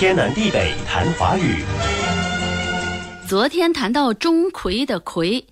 天南地北谈华语。昨天谈到钟馗的馗，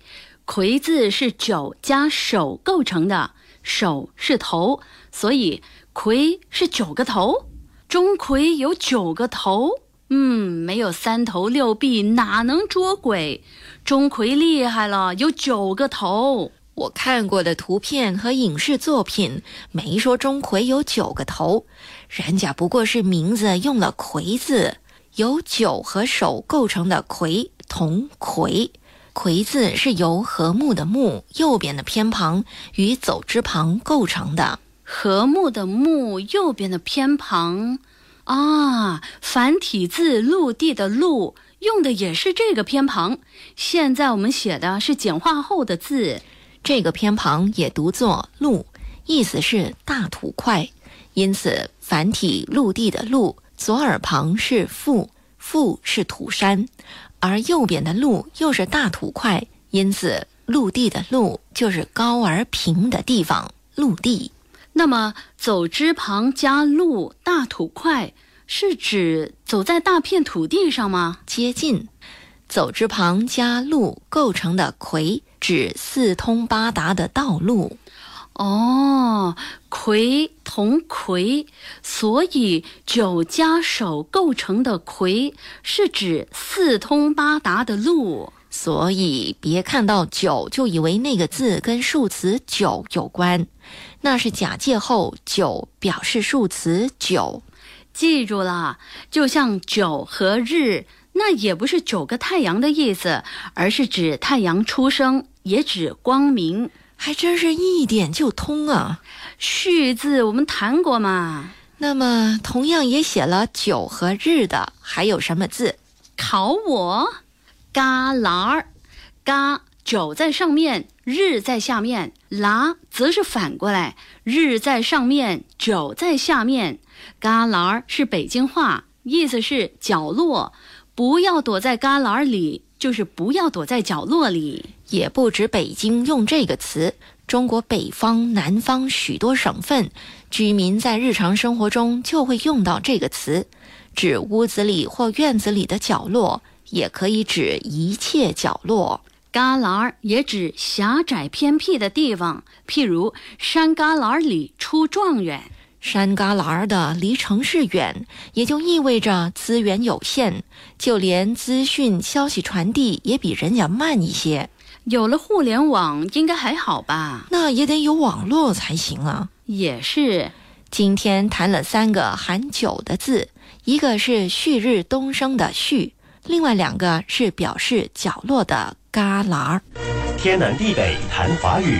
馗字是九加手构成的，手是头，所以馗是九个头。钟馗有九个头，嗯，没有三头六臂哪能捉鬼？钟馗厉害了，有九个头。我看过的图片和影视作品没说钟馗有九个头，人家不过是名字用了“魁”字，由九和手构成的“魁”同“魁”。魁字是由和睦的睦右边的偏旁与走之旁构成的。和睦的睦右边的偏旁，啊，繁体字陆地的陆用的也是这个偏旁。现在我们写的是简化后的字。这个偏旁也读作“陆”，意思是大土块，因此繁体陆地的“陆”左耳旁是“富”，“富”是土山，而右边的“陆”又是大土块，因此陆地的“陆”就是高而平的地方，陆地。那么走之旁加“陆”大土块，是指走在大片土地上吗？接近。走之旁加陆构成的魁，指四通八达的道路。哦，魁同魁，所以九加手构成的魁是指四通八达的路。所以别看到九就以为那个字跟数词九有关，那是假借后九表示数词九。记住了，就像九和日。那也不是九个太阳的意思，而是指太阳出生，也指光明，还真是一点就通啊！序字我们谈过嘛？那么同样也写了九和日的，还有什么字？考我，旮旯儿，旮九在上面，日在下面，旯则是反过来，日在上面，九在下面。旮旯儿是北京话，意思是角落。不要躲在旮旯里，就是不要躲在角落里。也不止北京用这个词，中国北方、南方许多省份居民在日常生活中就会用到这个词，指屋子里或院子里的角落，也可以指一切角落。旮旯也指狭窄偏僻的地方，譬如山旮旯里出状元。山旮旯的离城市远，也就意味着资源有限，就连资讯消息传递也比人家慢一些。有了互联网，应该还好吧？那也得有网络才行啊。也是。今天谈了三个含“九”的字，一个是旭日东升的“旭”，另外两个是表示角落的“旮旯”。天南地北谈华语。